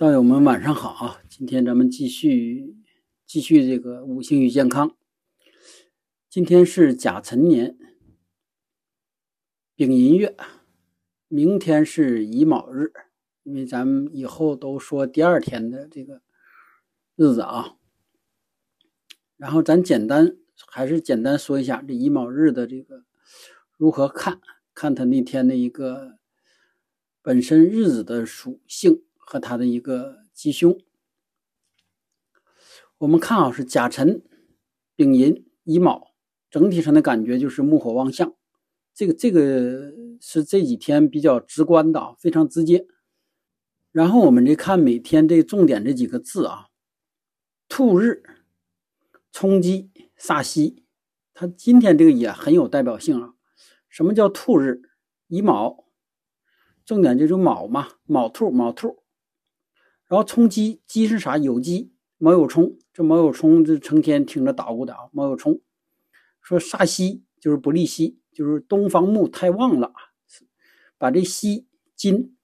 道友们晚上好啊！今天咱们继续继续这个五行与健康。今天是甲辰年丙寅月，明天是乙卯日。因为咱们以后都说第二天的这个日子啊。然后咱简单还是简单说一下这乙卯日的这个如何看，看他那天的一个本身日子的属性。和他的一个吉凶，我们看啊，是甲辰、丙寅、乙卯，整体上的感觉就是木火旺相。这个这个是这几天比较直观的啊，非常直接。然后我们再看每天这重点这几个字啊，兔日、冲击、煞西，它今天这个也很有代表性啊。什么叫兔日？乙卯，重点就是卯嘛，卯兔，卯兔。然后冲击鸡是啥？有鸡，卯有冲。这卯有冲，这成天听着捣鼓的啊。卯有冲，说煞西就是不利西，就是东方木太旺了，把这西金，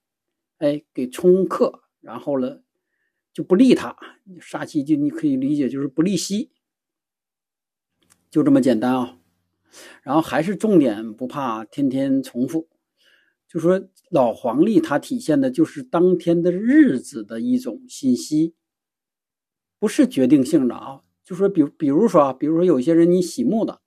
哎，给冲克，然后了就不利他。煞西就你可以理解就是不利西，就这么简单啊。然后还是重点不怕天天重复。就说老黄历，它体现的就是当天的日子的一种信息，不是决定性的啊。就说比比如说啊，比如说有些人你喜木的，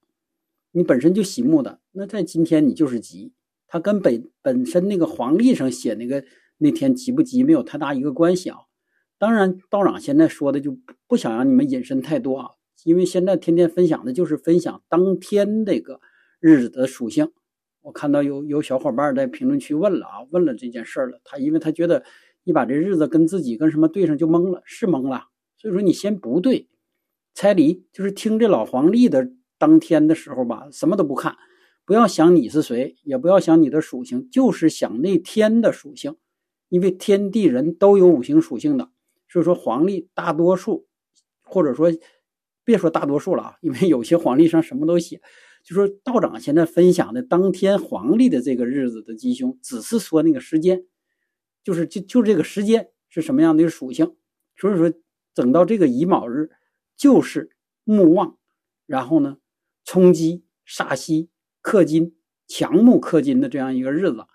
你本身就喜木的，那在今天你就是吉，它跟本本身那个黄历上写那个那天吉不吉没有太大一个关系啊。当然道长现在说的就不想让你们引申太多啊，因为现在天天分享的就是分享当天这个日子的属性。我看到有有小伙伴在评论区问了啊，问了这件事了。他因为他觉得你把这日子跟自己跟什么对上就懵了，是懵了。所以说你先不对，猜离就是听这老黄历的当天的时候吧，什么都不看，不要想你是谁，也不要想你的属性，就是想那天的属性。因为天地人都有五行属性的，所以说黄历大多数，或者说别说大多数了啊，因为有些黄历上什么都写。就说道长现在分享的当天黄历的这个日子的吉凶，只是说那个时间，就是就就这个时间是什么样的一个属性。所以说，整到这个乙卯日，就是木旺，然后呢，冲击煞西克金，强木克金的这样一个日子。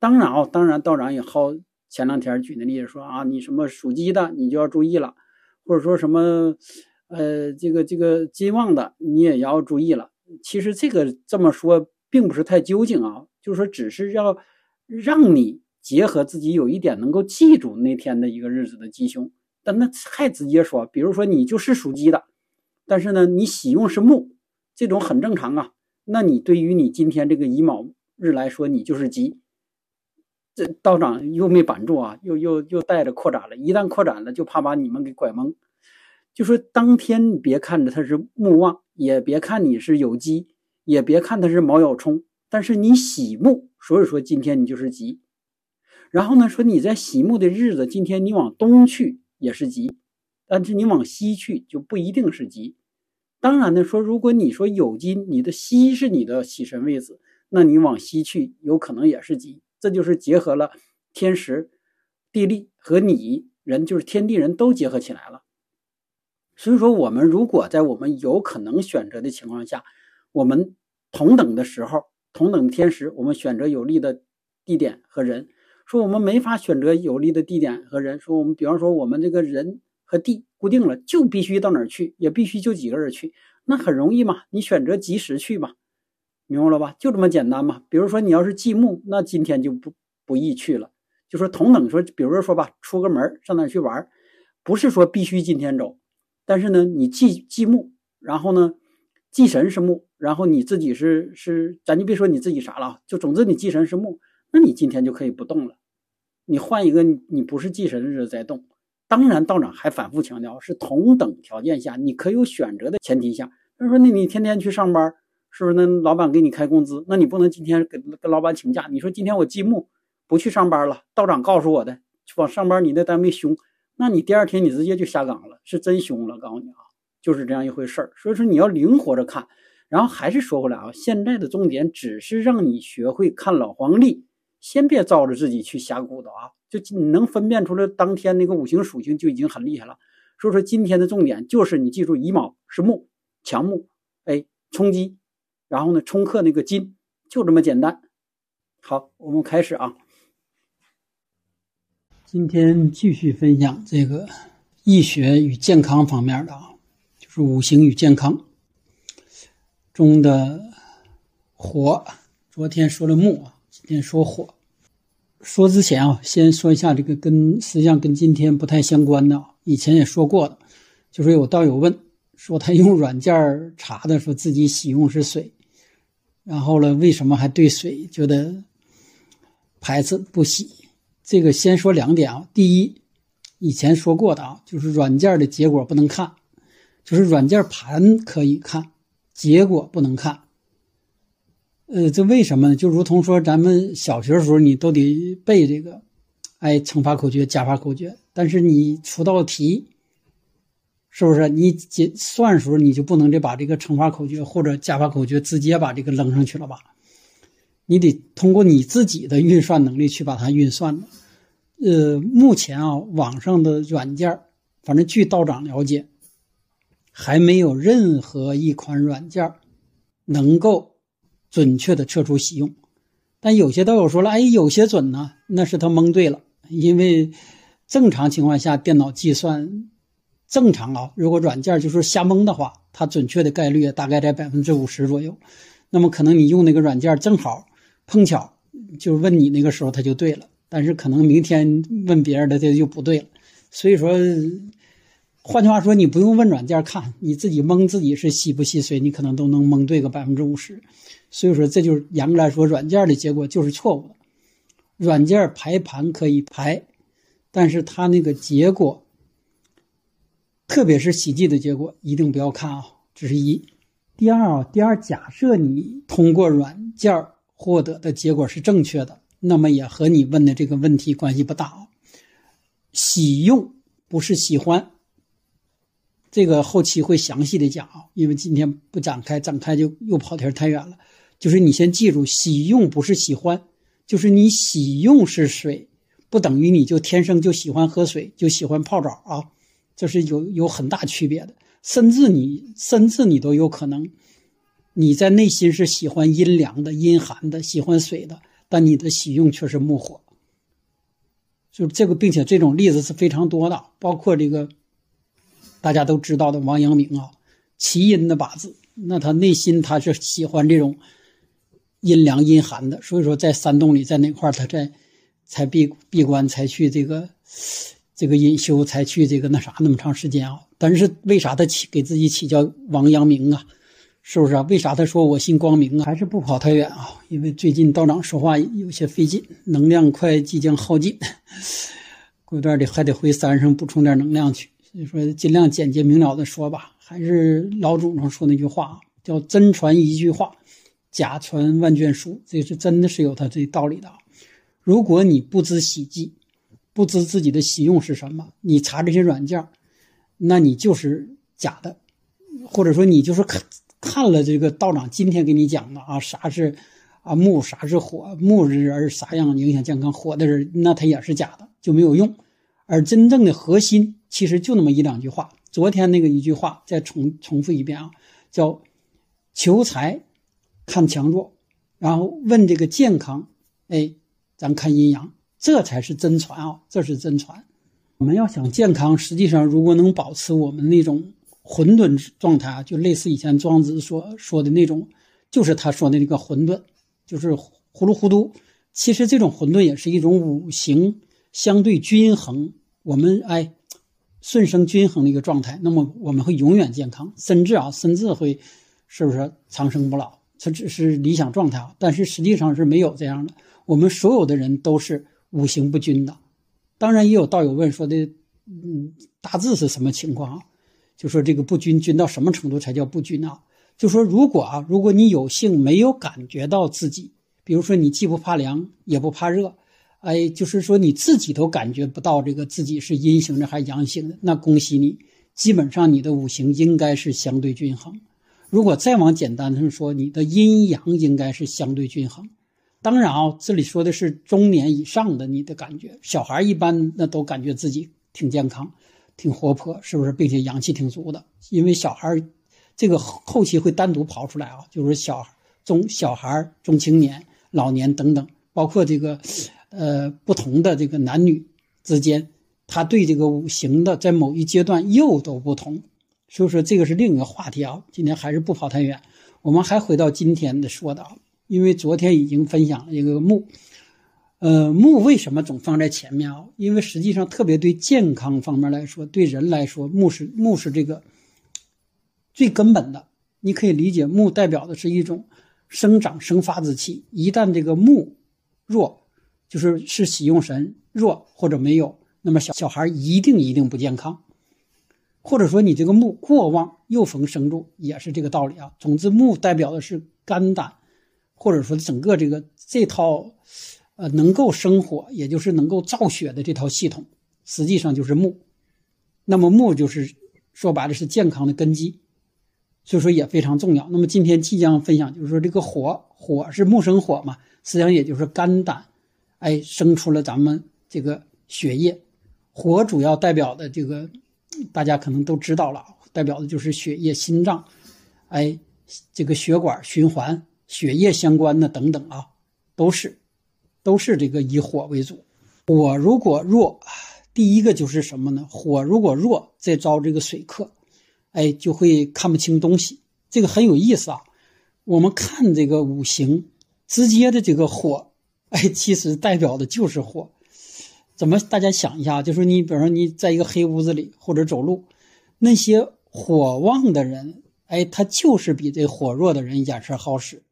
当然啊，当然道长也好，前两天举的例子说啊，你什么属鸡的，你就要注意了，或者说什么，呃，这个这个金旺的，你也要注意了。其实这个这么说并不是太究竟啊，就是说只是要让你结合自己有一点能够记住那天的一个日子的吉凶。但那太直接说，比如说你就是属鸡的，但是呢你喜用是木，这种很正常啊。那你对于你今天这个乙卯日来说，你就是吉。这道长又没板住啊，又又又带着扩展了，一旦扩展了，就怕把你们给拐蒙。就说当天你别看着它是木旺。也别看你是有鸡，也别看它是卯酉冲，但是你喜木，所以说今天你就是吉。然后呢，说你在喜木的日子，今天你往东去也是吉，但是你往西去就不一定是吉。当然呢，说如果你说有金，你的西是你的喜神位置，那你往西去有可能也是吉。这就是结合了天时、地利和你人，就是天地人都结合起来了。所以说，我们如果在我们有可能选择的情况下，我们同等的时候，同等的天时，我们选择有利的地点和人。说我们没法选择有利的地点和人，说我们比方说我们这个人和地固定了，就必须到哪儿去，也必须就几个人去，那很容易嘛，你选择及时去嘛，明白了吧？就这么简单嘛。比如说你要是忌木，那今天就不不宜去了。就说同等说，比如说吧，出个门上哪去玩，不是说必须今天走。但是呢，你祭祭木，然后呢，祭神是木，然后你自己是是，咱就别说你自己啥了，就总之你祭神是木，那你今天就可以不动了，你换一个你不是祭神日子再动。当然，道长还反复强调，是同等条件下，你可有选择的前提下。他说，那你天天去上班，是不是？那老板给你开工资，那你不能今天跟跟老板请假。你说今天我祭木不去上班了，道长告诉我的，去往上班你那单位凶。那你第二天你直接就下岗了，是真凶了。告诉你啊，就是这样一回事儿。所以说你要灵活着看。然后还是说回来啊，现在的重点只是让你学会看老黄历，先别照着自己去瞎鼓捣啊。就你能分辨出来当天那个五行属性就已经很厉害了。所以说今天的重点就是你记住乙卯是木，强木，哎，冲击，然后呢冲克那个金，就这么简单。好，我们开始啊。今天继续分享这个易学与健康方面的啊，就是五行与健康中的火。昨天说了木，今天说火。说之前啊，先说一下这个跟实际上跟今天不太相关的，以前也说过的，就是有道友问说他用软件查的，说自己喜用是水，然后呢，为什么还对水觉得排斥不喜？这个先说两点啊，第一，以前说过的啊，就是软件的结果不能看，就是软件盘可以看，结果不能看。呃，这为什么呢？就如同说咱们小学的时候，你都得背这个，哎，乘法口诀、加法口诀，但是你出道题，是不是你解算的时候，你就不能得把这个乘法口诀或者加法口诀直接把这个扔上去了吧？你得通过你自己的运算能力去把它运算的。呃，目前啊，网上的软件，反正据道长了解，还没有任何一款软件能够准确的测出喜用。但有些道友说了，哎，有些准呢，那是他蒙对了。因为正常情况下，电脑计算正常啊，如果软件就是瞎蒙的话，它准确的概率大概在百分之五十左右。那么可能你用那个软件正好。碰巧就问你那个时候他就对了，但是可能明天问别人的这就不对了。所以说，换句话说，你不用问软件看，你自己蒙自己是吸不吸水，你可能都能蒙对个百分之五十。所以说，这就是严格来说，软件的结果就是错误的。软件排盘可以排，但是它那个结果，特别是喜忌的结果，一定不要看啊。这是一。第二啊，第二，假设你通过软件获得的结果是正确的，那么也和你问的这个问题关系不大啊。喜用不是喜欢，这个后期会详细的讲啊，因为今天不展开，展开就又跑题太远了。就是你先记住，喜用不是喜欢，就是你喜用是水，不等于你就天生就喜欢喝水，就喜欢泡澡啊，这是有有很大区别的，甚至你甚至你都有可能。你在内心是喜欢阴凉的、阴寒的，喜欢水的，但你的喜用却是木火。就这个，并且这种例子是非常多的，包括这个大家都知道的王阳明啊，奇阴的八字，那他内心他是喜欢这种阴凉阴寒的，所以说在山洞里，在哪块他在才闭闭关，才去这个这个隐修，才去这个那啥那么长时间啊。但是为啥他起给自己起叫王阳明啊？是不是啊？为啥他说我姓光明啊？还是不跑太远啊？因为最近道长说话有些费劲，能量快即将耗尽，过段得还得回山上补充点能量去。所以说尽量简洁明了的说吧。还是老祖宗说那句话，叫真传一句话，假传万卷书。这是真的是有他这道理的。如果你不知喜忌，不知自己的喜用是什么，你查这些软件，那你就是假的，或者说你就是看。看了这个道长今天给你讲的啊，啥是啊木，啥是火，木人啥样影响健康，火的人那他也是假的，就没有用。而真正的核心其实就那么一两句话。昨天那个一句话再重重复一遍啊，叫求财看强弱，然后问这个健康，哎，咱看阴阳，这才是真传啊，这是真传。我们要想健康，实际上如果能保持我们那种。混沌状态啊，就类似以前庄子所说的那种，就是他说的那个混沌，就是糊里糊涂。其实这种混沌也是一种五行相对均衡，我们哎顺生均衡的一个状态。那么我们会永远健康，甚至啊，甚至会是不是长生不老？这只是理想状态啊，但是实际上是没有这样的。我们所有的人都是五行不均的。当然也有道友问说的，嗯，大致是什么情况啊？就说这个不均均到什么程度才叫不均啊？就说如果啊，如果你有幸没有感觉到自己，比如说你既不怕凉也不怕热，哎，就是说你自己都感觉不到这个自己是阴性的还是阳性的，那恭喜你，基本上你的五行应该是相对均衡。如果再往简单的说，你的阴阳应该是相对均衡。当然啊，这里说的是中年以上的你的感觉，小孩一般那都感觉自己挺健康、挺活泼，是不是？并且阳气挺足的，因为小孩这个后期会单独跑出来啊，就是小中小孩、中青年、老年等等，包括这个呃不同的这个男女之间，他对这个五行的在某一阶段又都不同，所以说这个是另一个话题啊。今天还是不跑太远，我们还回到今天的说的啊。因为昨天已经分享了一个木，呃，木为什么总放在前面啊？因为实际上，特别对健康方面来说，对人来说，木是木是这个最根本的。你可以理解，木代表的是一种生长生发之气。一旦这个木弱，就是是喜用神弱或者没有，那么小小孩一定一定不健康。或者说你这个木过旺，又逢生柱，也是这个道理啊。总之，木代表的是肝胆。或者说，整个这个这套，呃，能够生火，也就是能够造血的这套系统，实际上就是木。那么木就是说白了是健康的根基，所以说也非常重要。那么今天即将分享就是说这个火，火是木生火嘛，实际上也就是肝胆，哎，生出了咱们这个血液。火主要代表的这个，大家可能都知道了，代表的就是血液、心脏，哎，这个血管循环。血液相关的等等啊，都是，都是这个以火为主。火如果弱，第一个就是什么呢？火如果弱，再遭这个水克，哎，就会看不清东西。这个很有意思啊。我们看这个五行，直接的这个火，哎，其实代表的就是火。怎么？大家想一下，就是你，比如说你在一个黑屋子里或者走路，那些火旺的人，哎，他就是比这火弱的人眼神好使。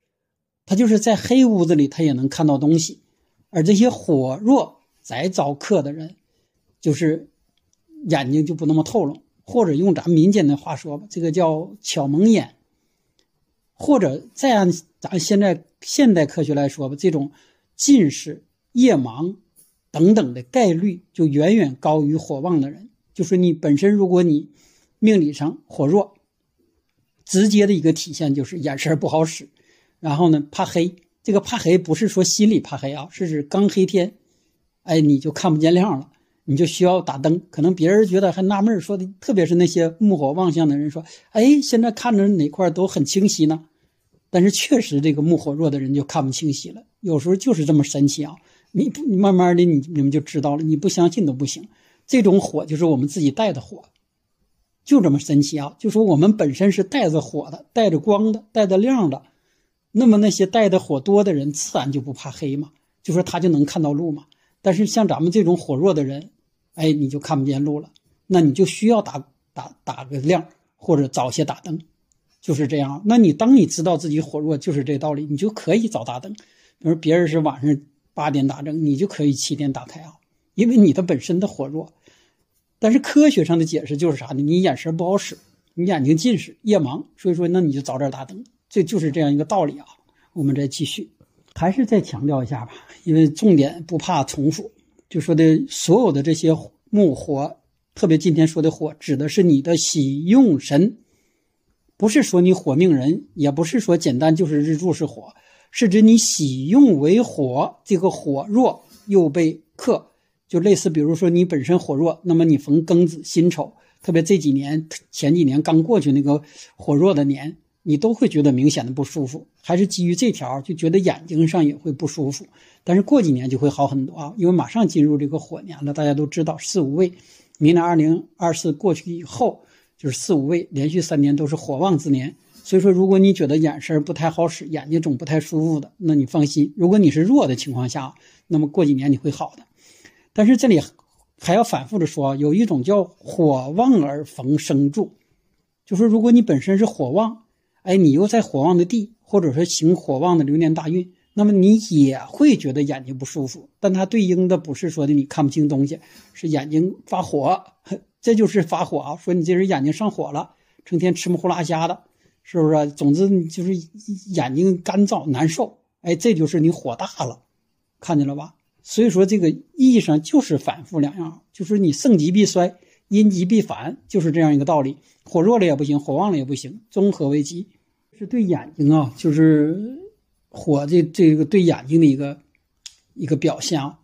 他就是在黑屋子里，他也能看到东西，而这些火弱再遭克的人，就是眼睛就不那么透亮，或者用咱民间的话说吧，这个叫巧蒙眼，或者再按咱现在现代科学来说吧，这种近视、夜盲等等的概率就远远高于火旺的人。就是你本身，如果你命理上火弱，直接的一个体现就是眼神不好使。然后呢，怕黑，这个怕黑不是说心里怕黑啊，是指刚黑天，哎，你就看不见亮了，你就需要打灯。可能别人觉得还纳闷，说的特别是那些木火旺相的人说，哎，现在看着哪块都很清晰呢。但是确实这个木火弱的人就看不清晰了，有时候就是这么神奇啊。你不，你慢慢的你你们就知道了，你不相信都不行。这种火就是我们自己带的火，就这么神奇啊。就说我们本身是带着火的，带着光的，带着亮的。那么那些带的火多的人，自然就不怕黑嘛，就说他就能看到路嘛。但是像咱们这种火弱的人，哎，你就看不见路了，那你就需要打打打个亮，或者早些打灯，就是这样。那你当你知道自己火弱，就是这道理，你就可以早打灯。比如别人是晚上八点打灯，你就可以七点打开啊，因为你的本身的火弱。但是科学上的解释就是啥呢？你眼神不好使，你眼睛近视、夜盲，所以说那你就早点打灯。这就是这样一个道理啊！我们再继续，还是再强调一下吧，因为重点不怕重复。就说的所有的这些木火，特别今天说的火，指的是你的喜用神，不是说你火命人，也不是说简单就是日柱是火，是指你喜用为火，这个火弱又被克，就类似比如说你本身火弱，那么你逢庚子辛丑，特别这几年前几年刚过去那个火弱的年。你都会觉得明显的不舒服，还是基于这条就觉得眼睛上也会不舒服，但是过几年就会好很多啊，因为马上进入这个火年了。大家都知道四五位，明年二零二四过去以后就是四五位，连续三年都是火旺之年。所以说，如果你觉得眼神不太好使，眼睛总不太舒服的，那你放心，如果你是弱的情况下，那么过几年你会好的。但是这里还要反复的说，有一种叫火旺而逢生助，就是如果你本身是火旺。哎，你又在火旺的地，或者说行火旺的流年大运，那么你也会觉得眼睛不舒服。但它对应的不是说的你看不清东西，是眼睛发火，这就是发火啊！说你这人眼睛上火了，成天吃木呼拉瞎的，是不是？总之就是眼睛干燥难受。哎，这就是你火大了，看见了吧？所以说这个意义上就是反复两样，就是你盛极必衰，阴极必反，就是这样一个道理。火弱了也不行，火旺了也不行，综合为吉。是对眼睛啊，就是火这这个对眼睛的一个一个表现啊。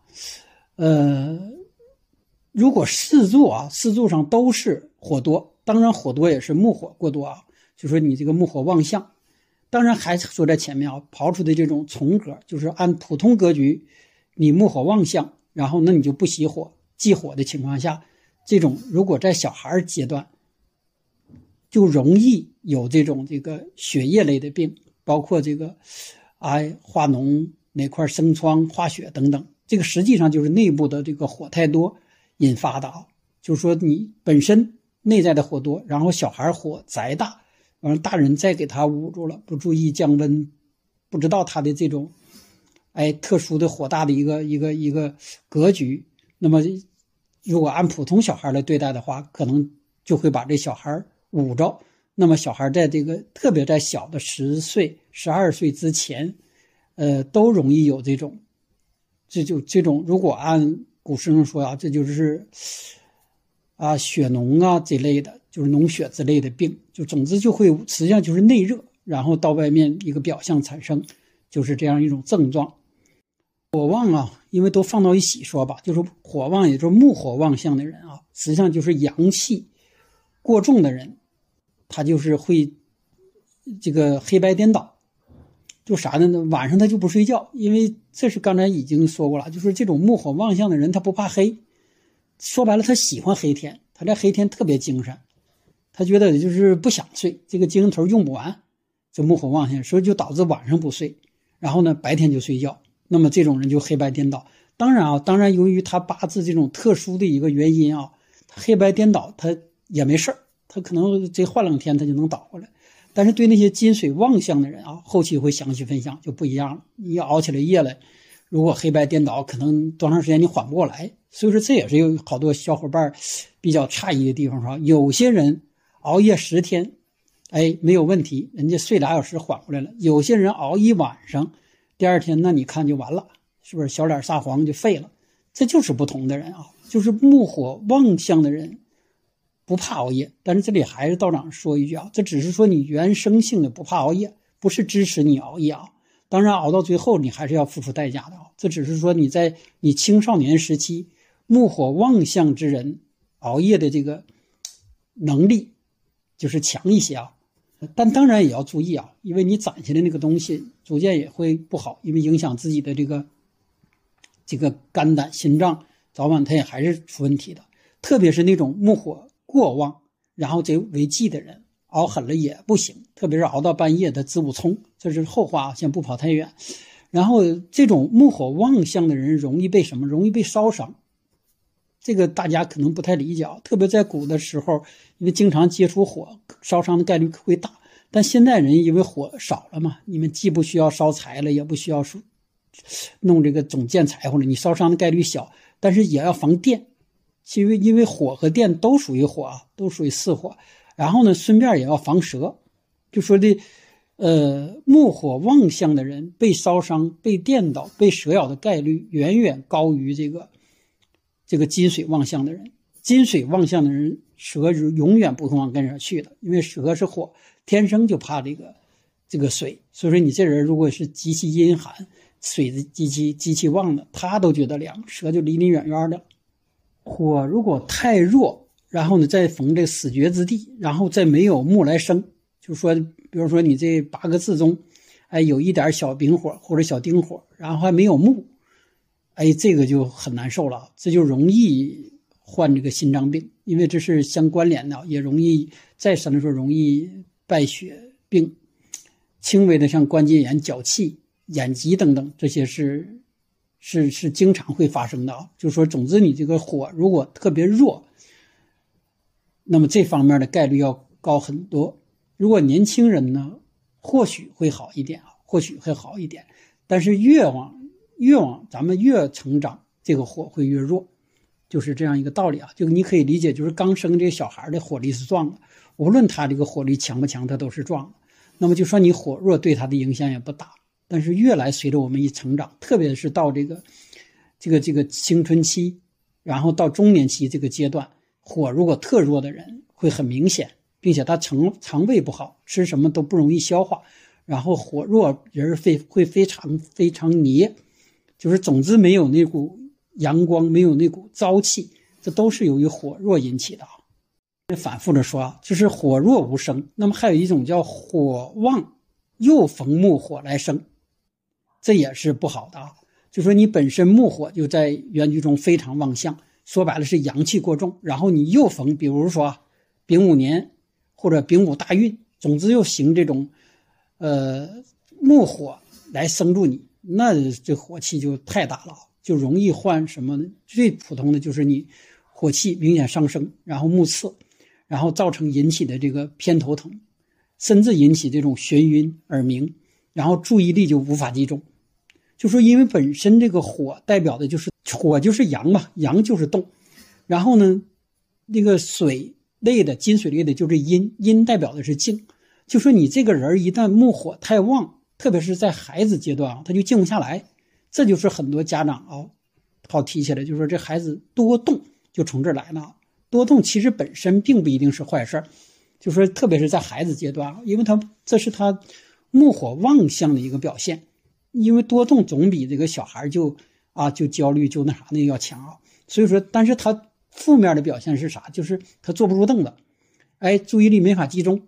呃，如果四柱啊，四柱上都是火多，当然火多也是木火过多啊，就说你这个木火旺相。当然还说在前面啊，刨出的这种重格，就是按普通格局，你木火旺相，然后那你就不喜火忌火的情况下，这种如果在小孩阶段，就容易有这种这个血液类的病，包括这个，哎化脓哪块生疮化血等等，这个实际上就是内部的这个火太多引发的啊，就是说你本身内在的火多，然后小孩火宅大。完了，大人再给他捂住了，不注意降温，不知道他的这种，哎，特殊的火大的一个一个一个格局。那么，如果按普通小孩来对待的话，可能就会把这小孩捂着。那么，小孩在这个特别在小的十岁、十二岁之前，呃，都容易有这种，这就这种。如果按古书上说啊，这就是啊血脓啊这类的。就是脓血之类的病，就总之就会实际上就是内热，然后到外面一个表象产生，就是这样一种症状。火旺啊，因为都放到一起说吧，就是火旺，也就是木火旺相的人啊，实际上就是阳气过重的人，他就是会这个黑白颠倒，就啥呢？晚上他就不睡觉，因为这是刚才已经说过了，就是这种木火旺相的人，他不怕黑，说白了，他喜欢黑天，他在黑天特别精神。他觉得就是不想睡，这个精神头用不完，这木火旺相，所以就导致晚上不睡，然后呢白天就睡觉。那么这种人就黑白颠倒。当然啊，当然由于他八字这种特殊的一个原因啊，黑白颠倒他也没事儿，他可能这换两天他就能倒过来。但是对那些金水旺相的人啊，后期会详细分享就不一样了。你熬起来夜来，如果黑白颠倒，可能多长时间你缓不过来。所以说这也是有好多小伙伴比较诧异的地方，说有些人。熬夜十天，哎，没有问题，人家睡俩小时缓过来了。有些人熬一晚上，第二天那你看就完了，是不是小脸撒黄就废了？这就是不同的人啊，就是木火旺相的人不怕熬夜。但是这里还是道长说一句啊，这只是说你原生性的不怕熬夜，不是支持你熬夜啊。当然熬到最后你还是要付出代价的啊。这只是说你在你青少年时期木火旺相之人熬夜的这个能力。就是强一些啊，但当然也要注意啊，因为你攒下的那个东西逐渐也会不好，因为影响自己的这个这个肝胆心脏，早晚它也还是出问题的。特别是那种木火过旺，然后这为忌的人，熬狠了也不行。特别是熬到半夜的子午冲，这是后话啊，先不跑太远。然后这种木火旺相的人，容易被什么？容易被烧伤。这个大家可能不太理解啊，特别在古的时候，因为经常接触火，烧伤的概率会大。但现代人因为火少了嘛，你们既不需要烧柴了，也不需要弄这个总建柴火了，你烧伤的概率小，但是也要防电，因为因为火和电都属于火，都属于四火。然后呢，顺便也要防蛇，就说的，呃，木火旺相的人被烧伤、被电倒、被蛇咬的概率远远高于这个。这个金水旺相的人，金水旺相的人，蛇是永远不会往跟上去的，因为蛇是火，天生就怕这个这个水。所以说，你这人如果是极其阴寒，水的极其极其旺的，他都觉得凉，蛇就离你远远的。火如果太弱，然后呢，再逢这死绝之地，然后再没有木来生，就是说，比如说你这八个字中，哎，有一点小丙火或者小丁火，然后还没有木。哎，这个就很难受了，这就容易患这个心脏病，因为这是相关联的，也容易再深的时候容易败血病，轻微的像关节炎、脚气、眼疾等等，这些是是是经常会发生的啊。就是说，总之你这个火如果特别弱，那么这方面的概率要高很多。如果年轻人呢，或许会好一点啊，或许会好一点，但是越往越往咱们越成长，这个火会越弱，就是这样一个道理啊。就你可以理解，就是刚生这个小孩的火力是壮的，无论他这个火力强不强，他都是壮的。那么就说你火弱对他的影响也不大。但是越来随着我们一成长，特别是到这个这个这个青春期，然后到中年期这个阶段，火如果特弱的人会很明显，并且他肠肠胃不好，吃什么都不容易消化，然后火弱人会会非常非常黏，就是总之没有那股阳光，没有那股朝气，这都是由于火弱引起的啊。反复的说啊，就是火弱无生。那么还有一种叫火旺又逢木火来生，这也是不好的啊。就说你本身木火就在原局中非常旺相，说白了是阳气过重，然后你又逢，比如说丙午年或者丙午大运，总之又行这种，呃木火来生住你，那这火气就太大了，就容易患什么呢？最普通的就是你火气明显上升，然后目刺。然后造成引起的这个偏头疼，甚至引起这种眩晕、耳鸣，然后注意力就无法集中。就说因为本身这个火代表的就是火就是阳嘛，阳就是动，然后呢，那个水类的金水类的就是阴，阴代表的是静。就说你这个人一旦木火太旺，特别是在孩子阶段啊，他就静不下来。这就是很多家长啊，好提起来，就说这孩子多动就从这来呢。多动其实本身并不一定是坏事，就说特别是在孩子阶段，因为他这是他木火旺相的一个表现，因为多动总比这个小孩就啊就焦虑就那啥那要强啊。所以说，但是他负面的表现是啥？就是他坐不住凳子，哎，注意力没法集中，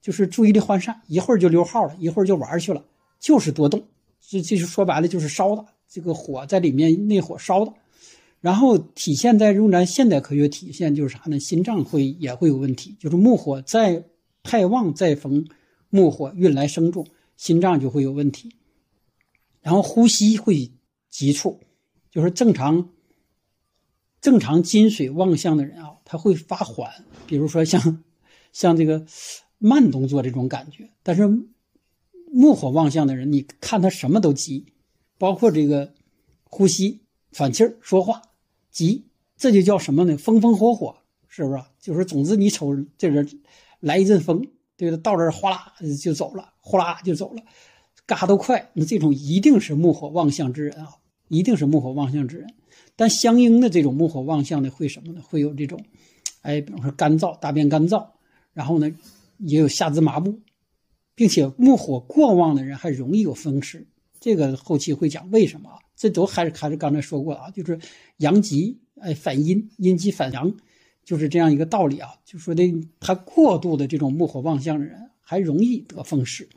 就是注意力涣散，一会儿就溜号了，一会儿就玩去了，就是多动。这这就说白了就是烧的，这个火在里面内火烧的。然后体现在用咱现代科学体现就是啥呢？心脏会也会有问题，就是木火再太旺再逢木火运来生重，心脏就会有问题。然后呼吸会急促，就是正常正常金水旺相的人啊，他会发缓，比如说像像这个慢动作这种感觉。但是木火旺相的人，你看他什么都急，包括这个呼吸喘气儿、说话。急，这就叫什么呢？风风火火，是不是？就是总之，你瞅这人来一阵风，对吧？到这儿哗啦就走了，哗啦就走了，嘎都快。那这种一定是木火旺相之人啊，一定是木火旺相之人。但相应的这种木火旺相的会什么呢？会有这种，哎，比方说干燥，大便干燥，然后呢，也有下肢麻木，并且木火过旺的人还容易有风湿。这个后期会讲为什么啊。这都还是还是刚才说过啊，就是阳极哎反阴，阴极反阳，就是这样一个道理啊。就说的他过度的这种木火旺相的人，还容易得风湿。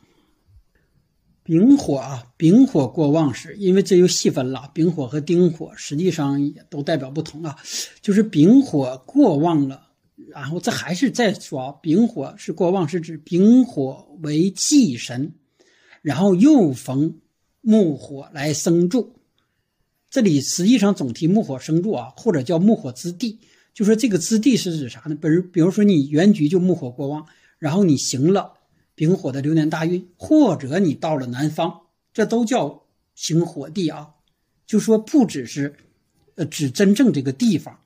丙火啊，丙火过旺时，因为这又细分了，丙火和丁火实际上也都代表不同啊。就是丙火过旺了，然后这还是再说，丙火是过旺，是指丙火为忌神，然后又逢木火来生助。这里实际上总提木火生助啊，或者叫木火之地，就说这个之地是指啥呢？比如，比如说你原局就木火过旺，然后你行了丙火的流年大运，或者你到了南方，这都叫行火地啊。就说不只是，呃，指真正这个地方，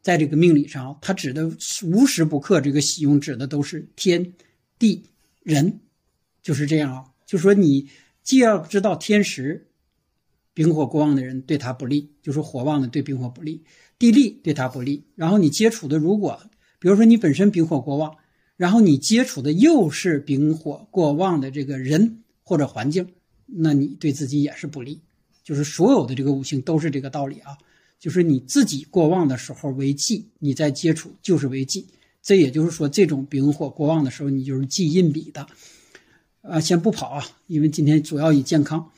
在这个命理上，它指的无时不刻这个喜用指的都是天地人，就是这样啊。就说你既要知道天时。丙火过旺的人对他不利，就是火旺的对丙火不利，地利对他不利。然后你接触的，如果比如说你本身丙火过旺，然后你接触的又是丙火过旺的这个人或者环境，那你对自己也是不利。就是所有的这个五行都是这个道理啊，就是你自己过旺的时候为忌，你在接触就是为忌。这也就是说，这种丙火过旺的时候，你就是忌印比的。啊，先不跑啊，因为今天主要以健康。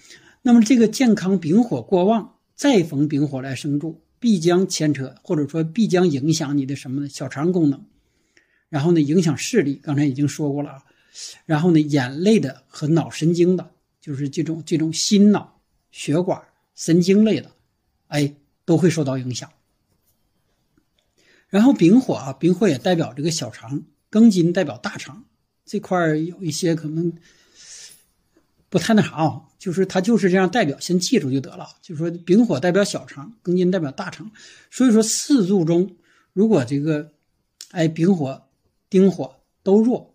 那么这个健康丙火过旺，再逢丙火来生助，必将牵扯或者说必将影响你的什么呢？小肠功能，然后呢影响视力，刚才已经说过了啊。然后呢眼泪的和脑神经的，就是这种这种心脑血管神经类的，哎都会受到影响。然后丙火啊，丙火也代表这个小肠，庚金代表大肠，这块有一些可能。不太那啥啊，就是它就是这样代表，先记住就得了。就是说，丙火代表小肠，庚金代表大肠。所以说四柱中，如果这个，哎，丙火、丁火都弱，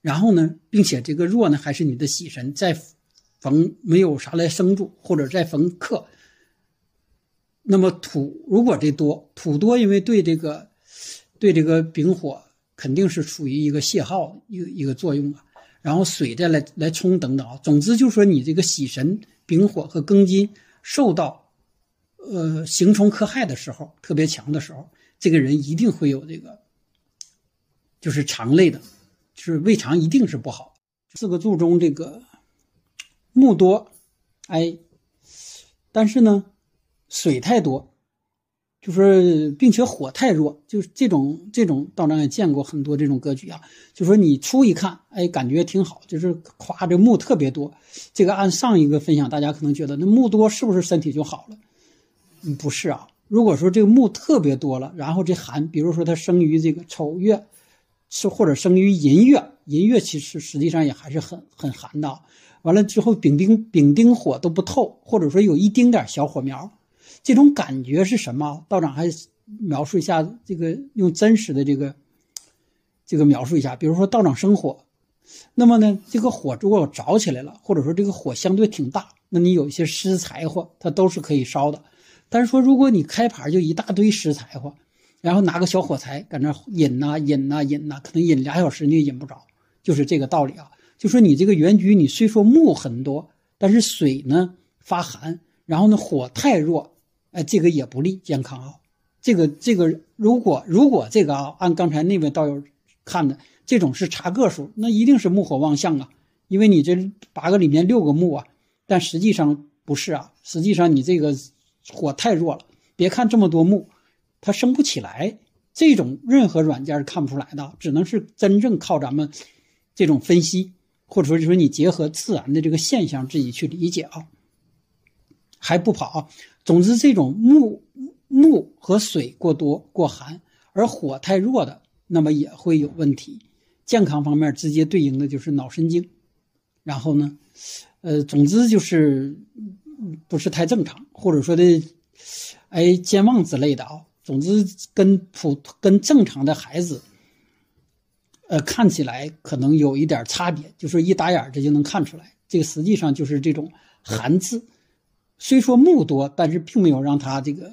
然后呢，并且这个弱呢还是你的喜神，在逢没有啥来生助，或者在逢克，那么土如果这多土多，因为对这个对这个丙火肯定是处于一个泄耗一个一个作用啊。然后水再来来冲等等啊。总之就是说，你这个喜神、丙火和庚金受到呃刑冲克害的时候，特别强的时候，这个人一定会有这个就是肠类的，就是胃肠一定是不好。四个柱中这个木多，哎，但是呢，水太多。就是，并且火太弱，就是这种这种道长也见过很多这种格局啊。就说你初一看，哎，感觉挺好，就是夸这木特别多。这个按上一个分享，大家可能觉得那木多是不是身体就好了？嗯，不是啊。如果说这个木特别多了，然后这寒，比如说它生于这个丑月，是或者生于寅月，寅月其实实际上也还是很很寒的。完了之后，丙丁丙丁火都不透，或者说有一丁点小火苗。这种感觉是什么？道长还描述一下这个，用真实的这个这个描述一下。比如说道长生火，那么呢，这个火如果着起来了，或者说这个火相对挺大，那你有一些湿柴火，它都是可以烧的。但是说如果你开盘就一大堆湿柴火，然后拿个小火柴搁那引呐引呐引呐，可能引俩小时你也引不着，就是这个道理啊。就说你这个原局，你虽说木很多，但是水呢发寒，然后呢火太弱。哎，这个也不利健康啊。这个这个，如果如果这个啊，按刚才那位道友看的，这种是查个数，那一定是木火旺相啊。因为你这八个里面六个木啊，但实际上不是啊。实际上你这个火太弱了，别看这么多木，它升不起来。这种任何软件是看不出来的，只能是真正靠咱们这种分析，或者说就是你结合自然的这个现象自己去理解啊。还不跑。总之，这种木木和水过多过寒，而火太弱的，那么也会有问题。健康方面直接对应的就是脑神经，然后呢，呃，总之就是不是太正常，或者说的，哎，健忘之类的啊。总之，跟普跟正常的孩子，呃，看起来可能有一点差别，就是一打眼这就能看出来。这个实际上就是这种寒字。虽说木多，但是并没有让他这个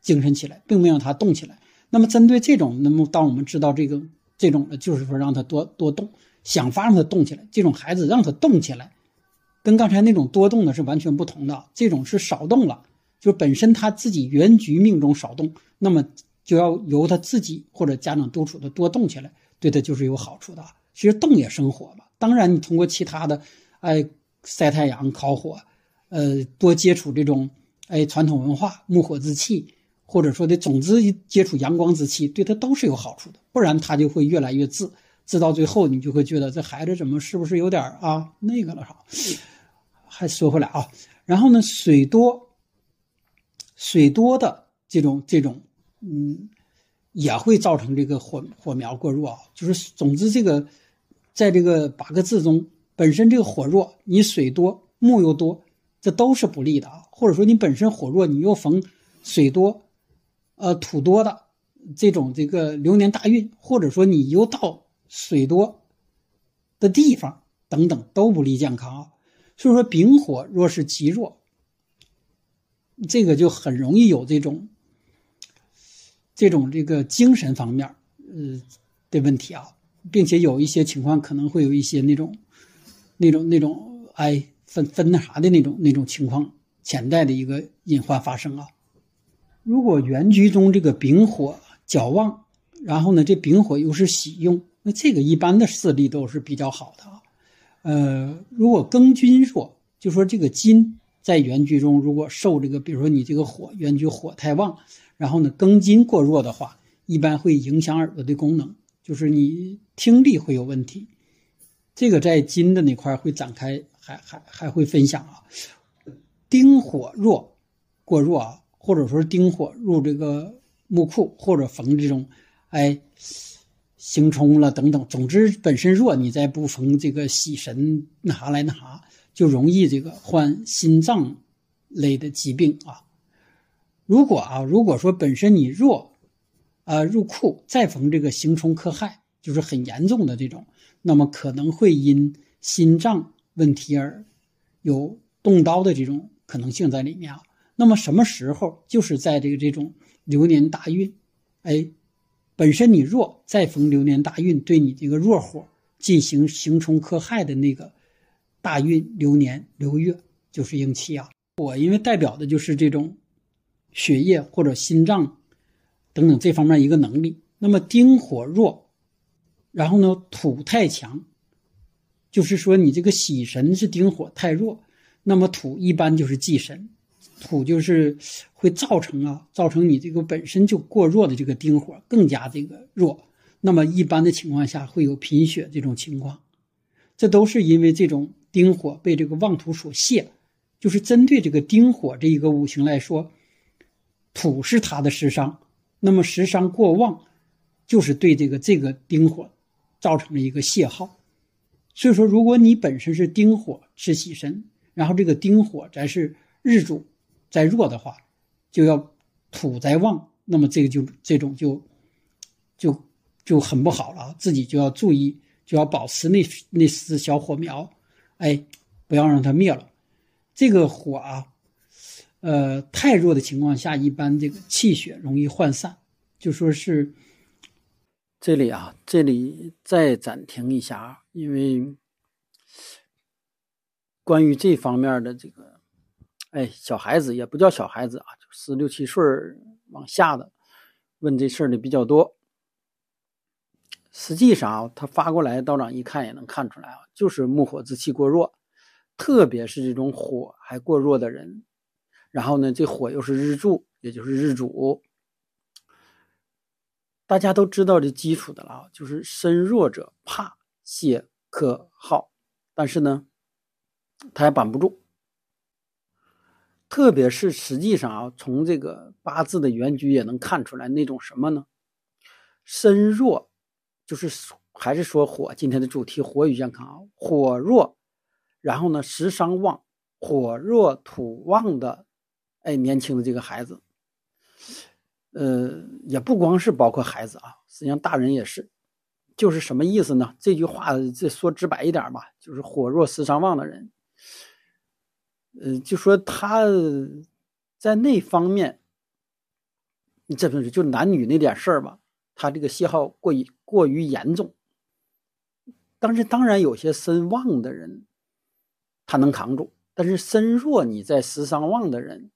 精神起来，并没有让他动起来。那么针对这种，那么当我们知道这个这种的，就是说让他多多动，想法让他动起来。这种孩子让他动起来，跟刚才那种多动的是完全不同的。这种是少动了，就本身他自己原局命中少动，那么就要由他自己或者家长督促的多动起来，对他就是有好处的。其实动也生火嘛。当然，你通过其他的，哎，晒太阳、烤火。呃，多接触这种哎传统文化木火之气，或者说的总之接触阳光之气，对他都是有好处的。不然他就会越来越自，自到最后你就会觉得这孩子怎么是不是有点啊那个了啥？还说回来啊，然后呢，水多，水多的这种这种嗯，也会造成这个火火苗过弱啊。就是总之这个，在这个八个字中，本身这个火弱，你水多木又多。这都是不利的啊，或者说你本身火弱，你又逢水多，呃土多的这种这个流年大运，或者说你又到水多的地方等等，都不利健康啊。所以说丙火若是极弱，这个就很容易有这种这种这个精神方面呃的问题啊，并且有一些情况可能会有一些那种那种那种哎。分分那啥的那种那种情况，潜在的一个隐患发生啊。如果原局中这个丙火较旺，然后呢，这丙火又是喜用，那这个一般的势力都是比较好的啊。呃，如果庚金弱，就说这个金在原局中如果受这个，比如说你这个火原局火太旺，然后呢庚金过弱的话，一般会影响耳朵的功能，就是你听力会有问题。这个在金的那块会展开。还还还会分享啊，丁火弱过弱啊，或者说丁火入这个木库，或者逢这种哎行冲了等等，总之本身弱，你再不逢这个喜神那啥来那啥，就容易这个患心脏类的疾病啊。如果啊，如果说本身你弱啊入库，再逢这个行冲克害，就是很严重的这种，那么可能会因心脏。问题而有动刀的这种可能性在里面啊。那么什么时候就是在这个这种流年大运，哎，本身你弱，再逢流年大运，对你这个弱火进行刑冲克害的那个大运流年流月，就是应气啊。火因为代表的就是这种血液或者心脏等等这方面一个能力。那么丁火弱，然后呢土太强，就是说你这个喜神是丁火太弱，那么土一般就是忌神。土就是会造成啊，造成你这个本身就过弱的这个丁火更加这个弱，那么一般的情况下会有贫血这种情况，这都是因为这种丁火被这个旺土所泄，就是针对这个丁火这一个五行来说，土是它的食伤，那么食伤过旺，就是对这个这个丁火造成了一个泄耗，所以说如果你本身是丁火是喜神，然后这个丁火咱是日主。再弱的话，就要土在旺，那么这个就这种就就就很不好了，自己就要注意，就要保持那那丝小火苗，哎，不要让它灭了。这个火啊，呃，太弱的情况下，一般这个气血容易涣散。就说是这里啊，这里再暂停一下啊，因为关于这方面的这个。哎，小孩子也不叫小孩子啊，就十六七岁往下的，问这事儿的比较多。实际上啊，他发过来，道长一看也能看出来啊，就是木火之气过弱，特别是这种火还过弱的人，然后呢，这火又是日柱，也就是日主，大家都知道这基础的了啊，就是身弱者怕泄克耗，但是呢，他还板不住。特别是实际上啊，从这个八字的原局也能看出来那种什么呢？身弱，就是还是说火。今天的主题火与健康啊，火弱，然后呢食伤旺，火弱土旺的，哎，年轻的这个孩子，呃，也不光是包括孩子啊，实际上大人也是，就是什么意思呢？这句话这说直白一点吧，就是火弱食伤旺的人。呃，就说他在那方面，你这不是就男女那点事儿吧？他这个泄耗过于过于严重。但是当然有些身旺的人，他能扛住；但是身弱，你在食伤旺的人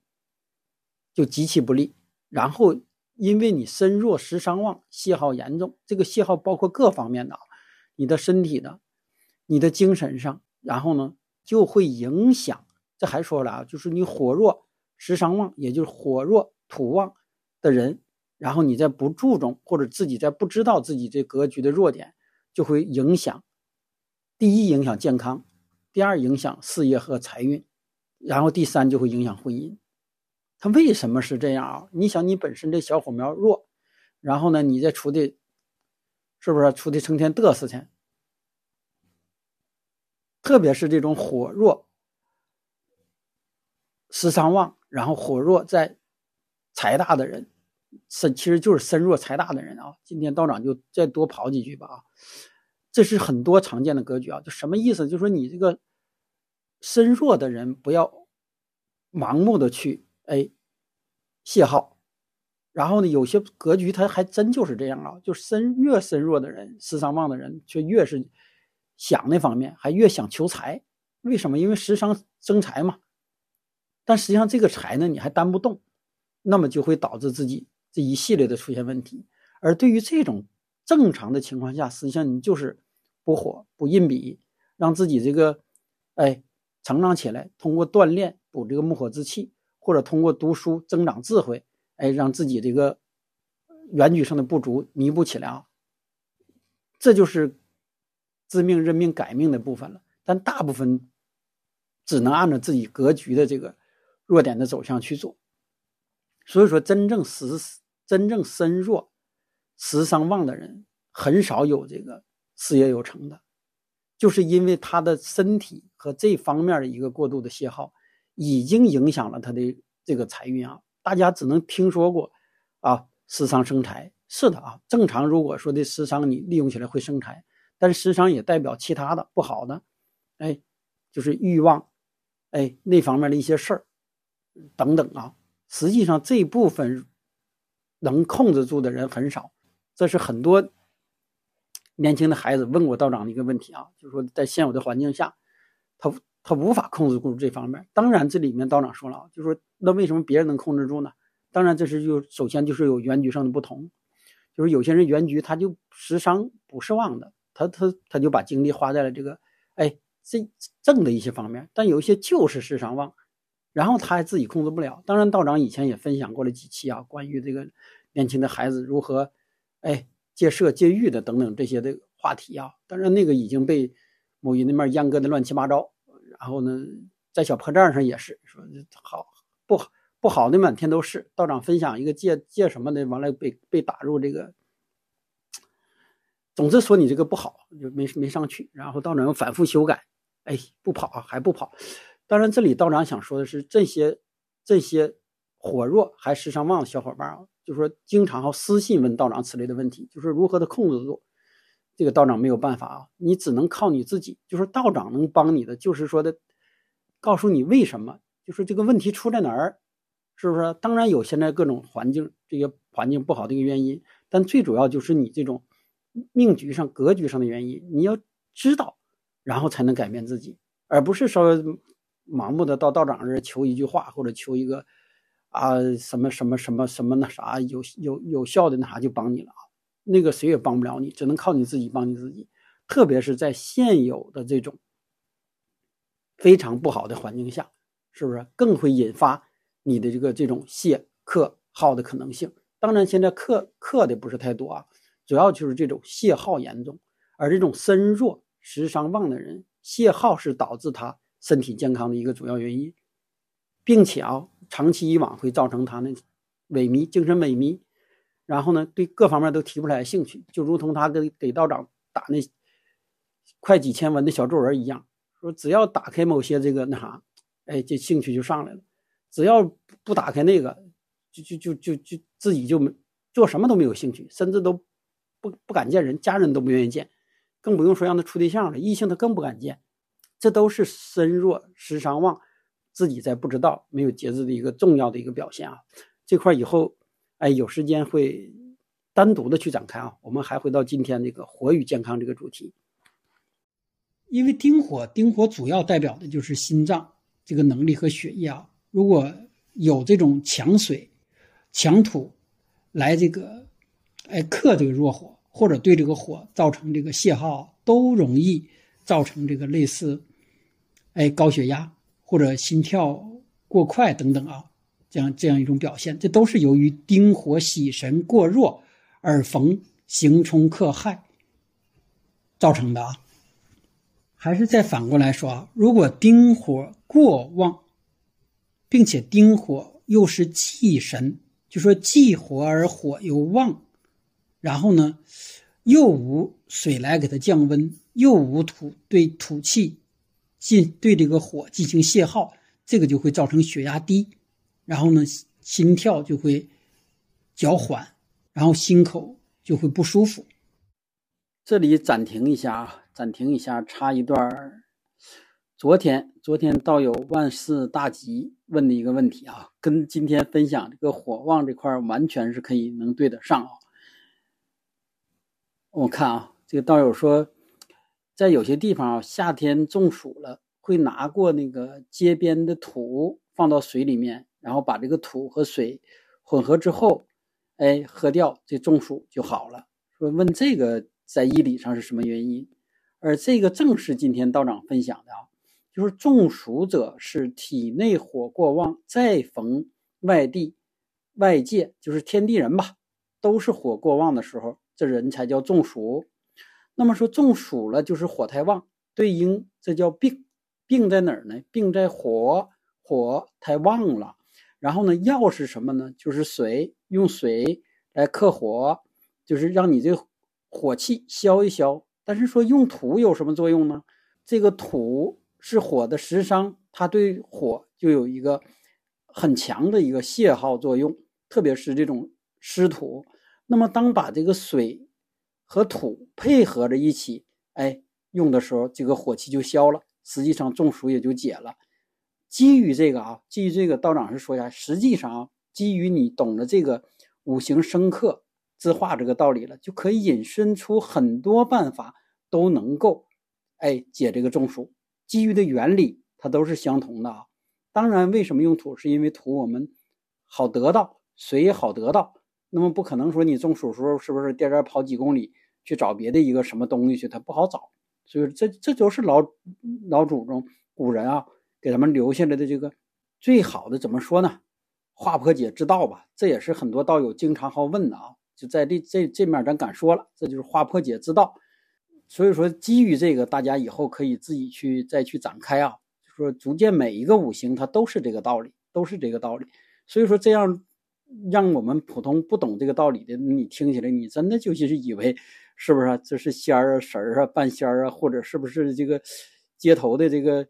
就极其不利。然后因为你身弱食伤旺，泄耗严重，这个泄耗包括各方面的，你的身体的，你的精神上，然后呢就会影响。这还说了啊，就是你火弱食伤旺，也就是火弱土旺的人，然后你在不注重或者自己在不知道自己这格局的弱点，就会影响。第一影响健康，第二影响事业和财运，然后第三就会影响婚姻。他为什么是这样啊？你想，你本身这小火苗弱，然后呢，你再出的，是不是出的成天嘚瑟去？特别是这种火弱。食伤旺，然后火弱在财大的人，身其实就是身弱财大的人啊。今天道长就再多跑几句吧啊，这是很多常见的格局啊。就什么意思？就说你这个身弱的人不要盲目的去哎泄耗，然后呢，有些格局他还真就是这样啊，就身越身弱的人，食伤旺的人却越是想那方面，还越想求财。为什么？因为食伤生财嘛。但实际上，这个财呢，你还担不动，那么就会导致自己这一系列的出现问题。而对于这种正常的情况下，实际上你就是补火、补印比，让自己这个哎成长起来，通过锻炼补这个木火之气，或者通过读书增长智慧，哎，让自己这个原局上的不足弥补起来啊。这就是知命认命改命的部分了。但大部分只能按照自己格局的这个。弱点的走向去做，所以说真正实真正身弱、食伤旺的人，很少有这个事业有成的，就是因为他的身体和这方面的一个过度的消耗，已经影响了他的这个财运啊。大家只能听说过啊，食伤生财是的啊。正常如果说的食伤你利用起来会生财，但是食伤也代表其他的不好的，哎，就是欲望，哎那方面的一些事儿。等等啊，实际上这部分能控制住的人很少，这是很多年轻的孩子问过道长的一个问题啊，就是说在现有的环境下，他他无法控制住这方面。当然，这里面道长说了，就是说那为什么别人能控制住呢？当然，这是就首先就是有原局上的不同，就是有些人原局他就时伤不是旺的，他他他就把精力花在了这个哎这正的一些方面，但有一些就是时伤旺。然后他还自己控制不了。当然，道长以前也分享过了几期啊，关于这个年轻的孩子如何，哎，戒色戒欲的等等这些的话题啊。当然，那个已经被某一那面阉割的乱七八糟。然后呢，在小破站上也是说好不好不好的满天都是。道长分享一个戒戒什么的，完了被被打入这个，总之说你这个不好，就没没上去。然后道长又反复修改，哎，不跑还不跑。当然，这里道长想说的是，这些这些火弱还时常旺的小伙伴啊，就说经常私信问道长此类的问题，就是如何的控制住。这个道长没有办法啊，你只能靠你自己。就是道长能帮你的，就是说的告诉你为什么，就是这个问题出在哪儿，是不是？当然有现在各种环境这些环境不好的一个原因，但最主要就是你这种命局上格局上的原因，你要知道，然后才能改变自己，而不是说。盲目的到道长这儿求一句话，或者求一个啊什么什么什么什么那啥有有有效的那啥就帮你了啊，那个谁也帮不了你，只能靠你自己帮你自己。特别是在现有的这种非常不好的环境下，是不是更会引发你的这个这种泄克耗的可能性？当然，现在克克的不是太多啊，主要就是这种泄耗严重，而这种身弱食伤旺的人，泄耗是导致他。身体健康的一个主要原因，并且啊，长期以往会造成他那萎靡、精神萎靡，然后呢，对各方面都提不出来兴趣，就如同他给给道长打那快几千文的小作文一样，说只要打开某些这个那啥，哎，这兴趣就上来了；只要不打开那个，就就就就就自己就没做什么都没有兴趣，甚至都不不敢见人，家人都不愿意见，更不用说让他处对象了，异性他更不敢见。这都是身弱时伤旺，自己在不知道、没有节制的一个重要的一个表现啊！这块以后，哎，有时间会单独的去展开啊。我们还回到今天这个火与健康这个主题，因为丁火，丁火主要代表的就是心脏这个能力和血液啊。如果有这种强水、强土来这个哎克这个弱火，或者对这个火造成这个泄耗，都容易造成这个类似。哎，高血压或者心跳过快等等啊，这样这样一种表现，这都是由于丁火喜神过弱而逢刑冲克害造成的啊。还是再反过来说啊，如果丁火过旺，并且丁火又是忌神，就说忌火而火又旺，然后呢，又无水来给它降温，又无土对土气。进对这个火进行泄耗，这个就会造成血压低，然后呢，心跳就会较缓，然后心口就会不舒服。这里暂停一下啊，暂停一下，插一段昨天昨天道友万事大吉问的一个问题啊，跟今天分享这个火旺这块完全是可以能对得上啊。我看啊，这个道友说。在有些地方啊，夏天中暑了，会拿过那个街边的土放到水里面，然后把这个土和水混合之后，哎，喝掉，这中暑就好了。说问这个在医理上是什么原因？而这个正是今天道长分享的啊，就是中暑者是体内火过旺，再逢外地外界，就是天地人吧，都是火过旺的时候，这人才叫中暑。那么说中暑了就是火太旺，对应这叫病，病在哪儿呢？病在火，火太旺了。然后呢，药是什么呢？就是水，用水来克火，就是让你这火气消一消。但是说用土有什么作用呢？这个土是火的食伤，它对火就有一个很强的一个泄耗作用，特别是这种湿土。那么当把这个水。和土配合着一起，哎，用的时候这个火气就消了，实际上中暑也就解了。基于这个啊，基于这个道长是说呀，实际上啊，基于你懂得这个五行生克自化这个道理了，就可以引申出很多办法都能够，哎，解这个中暑。基于的原理它都是相同的啊。当然，为什么用土？是因为土我们好得到，水也好得到。那么不可能说你中暑时候是不是颠颠跑几公里去找别的一个什么东西去？它不好找。所以这这都是老老祖宗古人啊给咱们留下来的这个最好的怎么说呢？化破解之道吧。这也是很多道友经常好问的啊。就在这这这面，咱敢说了，这就是化破解之道。所以说，基于这个，大家以后可以自己去再去展开啊。就说逐渐每一个五行，它都是这个道理，都是这个道理。所以说，这样让我们普通不懂这个道理的，你听起来，你真的就是以为是不是啊 这是仙儿啊、神儿啊、半仙儿啊，或者是不是这个街头的这个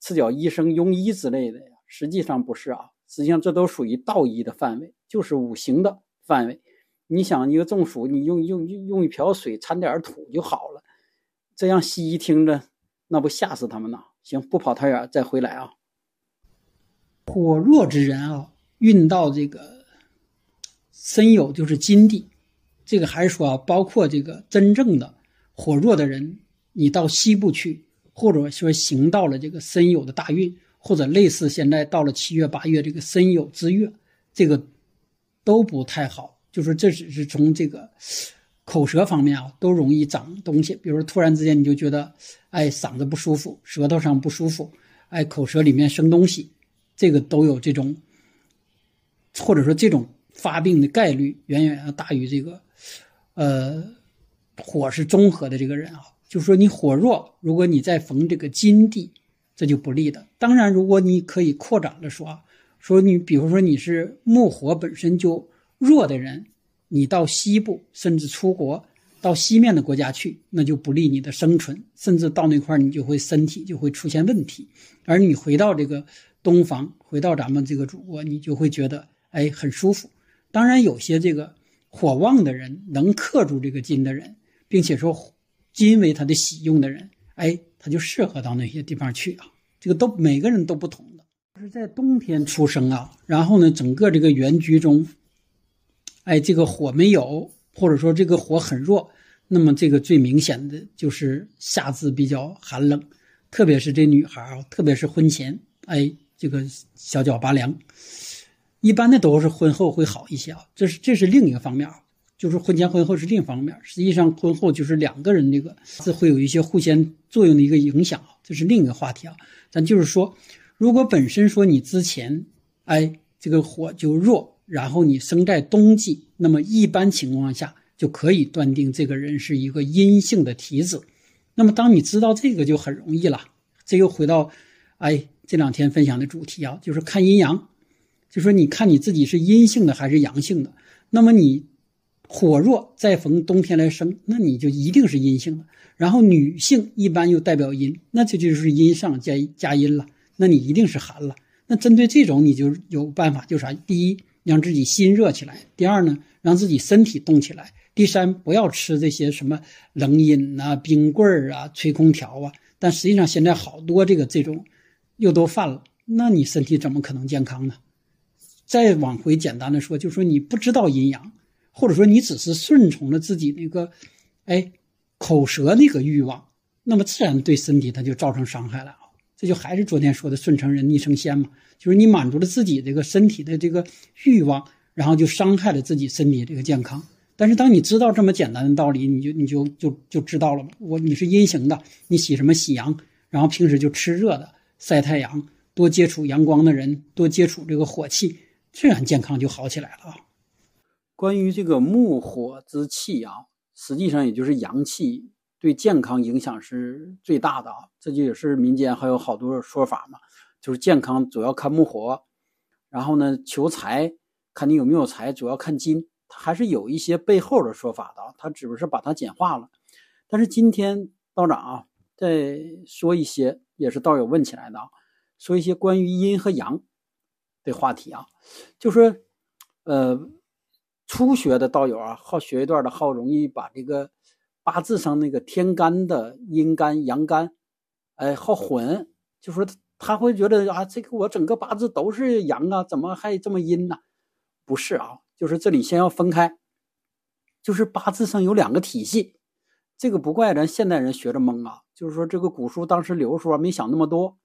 赤脚医生、庸医之类的呀？实际上不是啊，实际上这都属于道医的范围，就是五行的范围。你想一个中暑，你用用用用一瓢水掺点土就好了，这样西医听着那不吓死他们呐？行，不跑太远，再回来啊。火弱之人啊，运到这个申酉就是金地，这个还是说啊，包括这个真正的火弱的人，你到西部去，或者说行到了这个申酉的大运，或者类似现在到了七月八月这个申酉之月，这个都不太好。就是这只是从这个口舌方面啊，都容易长东西。比如突然之间你就觉得，哎，嗓子不舒服，舌头上不舒服，哎，口舌里面生东西，这个都有这种，或者说这种发病的概率远远要大于这个，呃，火是综合的这个人啊。就是说你火弱，如果你再逢这个金地，这就不利的。当然，如果你可以扩展的说，说你比如说你是木火本身就。弱的人，你到西部甚至出国到西面的国家去，那就不利你的生存，甚至到那块你就会身体就会出现问题。而你回到这个东方，回到咱们这个祖国，你就会觉得哎很舒服。当然，有些这个火旺的人能克住这个金的人，并且说金为他的喜用的人，哎，他就适合到那些地方去啊。这个都每个人都不同的，是在冬天出生啊，然后呢，整个这个原局中。哎，这个火没有，或者说这个火很弱，那么这个最明显的就是夏至比较寒冷，特别是这女孩啊，特别是婚前，哎，这个小脚拔凉，一般的都是婚后会好一些啊。这是这是另一个方面啊，就是婚前婚后是另一方面。实际上婚后就是两个人这个是会有一些互相作用的一个影响啊，这是另一个话题啊。咱就是说，如果本身说你之前，哎，这个火就弱。然后你生在冬季，那么一般情况下就可以断定这个人是一个阴性的体质。那么当你知道这个就很容易了。这又回到，哎，这两天分享的主题啊，就是看阴阳，就说你看你自己是阴性的还是阳性的。那么你火弱再逢冬天来生，那你就一定是阴性的。然后女性一般又代表阴，那这就是阴上加加阴了，那你一定是寒了。那针对这种，你就有办法，就啥？第一。让自己心热起来。第二呢，让自己身体动起来。第三，不要吃这些什么冷饮呐、冰棍儿啊、吹空调啊。但实际上，现在好多这个这种又都犯了，那你身体怎么可能健康呢？再往回简单的说，就说你不知道阴阳，或者说你只是顺从了自己那个，哎，口舌那个欲望，那么自然对身体它就造成伤害了啊。这就还是昨天说的顺成人逆成仙嘛。就是你满足了自己这个身体的这个欲望，然后就伤害了自己身体这个健康。但是当你知道这么简单的道理，你就你就就就知道了嘛。我你是阴型的，你喜什么喜阳，然后平时就吃热的，晒太阳，多接触阳光的人，多接触这个火气，自然健康就好起来了啊。关于这个木火之气啊，实际上也就是阳气对健康影响是最大的啊。这就也是民间还有好多说法嘛。就是健康主要看木火，然后呢，求财看你有没有财，主要看金。它还是有一些背后的说法的，它只不过是把它简化了。但是今天道长啊，再说一些也是道友问起来的啊，说一些关于阴和阳这话题啊，就说呃，初学的道友啊，好学一段的，好容易把这个八字上那个天干的阴干阳干，哎，好混，就说。他会觉得啊，这个我整个八字都是阳啊，怎么还这么阴呢？不是啊，就是这里先要分开，就是八字上有两个体系，这个不怪咱现代人学着懵啊。就是说这个古书当时留的时候没想那么多，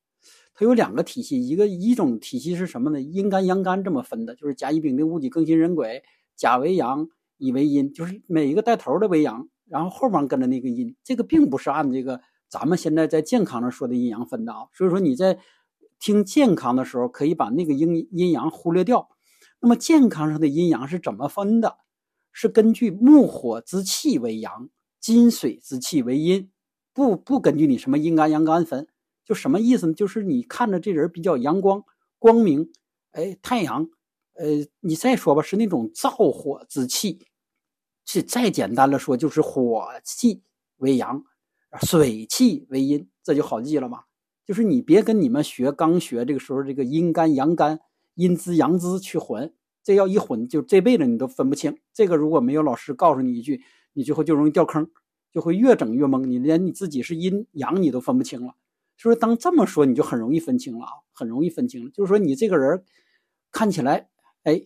它有两个体系，一个一种体系是什么呢？阴干阳干这么分的，就是甲乙丙丁戊己庚辛壬癸，甲为阳，乙为阴，就是每一个带头的为阳，然后后面跟着那个阴。这个并不是按这个咱们现在在健康上说的阴阳分的啊。所以说你在听健康的时候，可以把那个阴阴阳忽略掉。那么健康上的阴阳是怎么分的？是根据木火之气为阳，金水之气为阴。不不根据你什么阴干阳干分，就什么意思呢？就是你看着这人比较阳光光明，哎，太阳，呃，你再说吧，是那种燥火之气，是再简单了说就是火气为阳，水气为阴，这就好记了嘛。就是你别跟你们学刚学这个时候这个阴干阳干、阴滋阳滋去混，这要一混就这辈子你都分不清。这个如果没有老师告诉你一句，你最后就容易掉坑。就会越整越懵，你连你自己是阴阳你都分不清了。就是，当这么说，你就很容易分清了啊，很容易分清了。就是说，你这个人看起来，哎，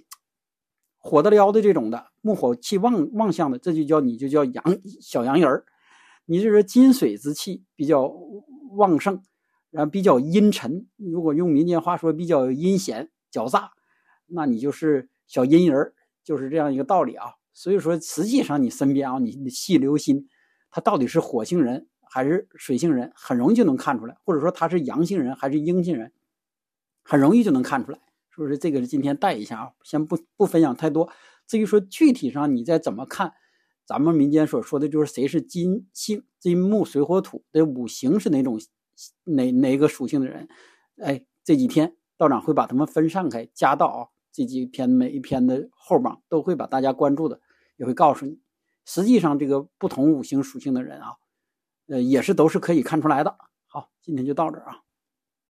火得了的这种的，木火气旺旺相的，这就叫你就叫阳小阳人儿。你这是金水之气比较旺盛，然后比较阴沉。如果用民间话说，比较阴险狡诈，那你就是小阴人儿，就是这样一个道理啊。所以说，实际上你身边啊，你你细留心。他到底是火星人还是水性人，很容易就能看出来；或者说他是阳性人还是阴性人，很容易就能看出来。是不是？这个是今天带一下啊，先不不分享太多。至于说具体上你再怎么看，咱们民间所说的就是谁是金星、金木水火土的五行是哪种哪哪个属性的人？哎，这几天道长会把他们分散开加到啊这几篇每一篇的后面都会把大家关注的，也会告诉你。实际上，这个不同五行属性的人啊，呃，也是都是可以看出来的。好，今天就到这儿啊。